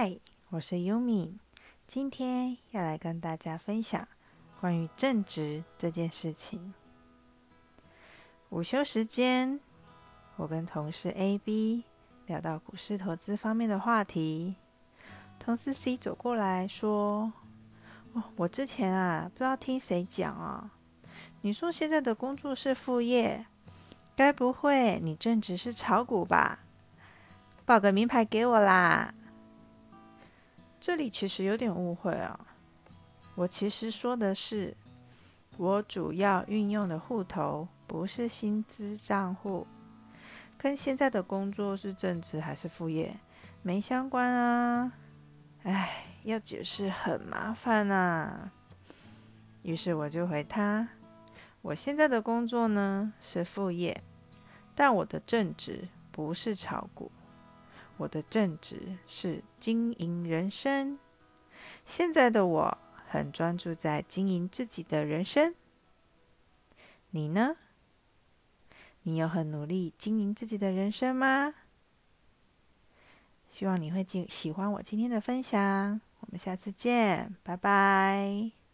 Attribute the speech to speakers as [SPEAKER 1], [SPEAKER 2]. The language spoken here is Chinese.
[SPEAKER 1] 嗨，我是优米，今天要来跟大家分享关于正直这件事情。午休时间，我跟同事 A、B 聊到股市投资方面的话题，同事 C 走过来说：“哦，我之前啊，不知道听谁讲啊，你说现在的工作是副业，该不会你正职是炒股吧？报个名牌给我啦！”这里其实有点误会啊，我其实说的是，我主要运用的户头不是薪资账户，跟现在的工作是正职还是副业没相关啊。唉，要解释很麻烦啊。于是我就回他，我现在的工作呢是副业，但我的正职不是炒股。我的正职是经营人生。现在的我很专注在经营自己的人生。你呢？你有很努力经营自己的人生吗？希望你会喜喜欢我今天的分享。我们下次见，拜拜。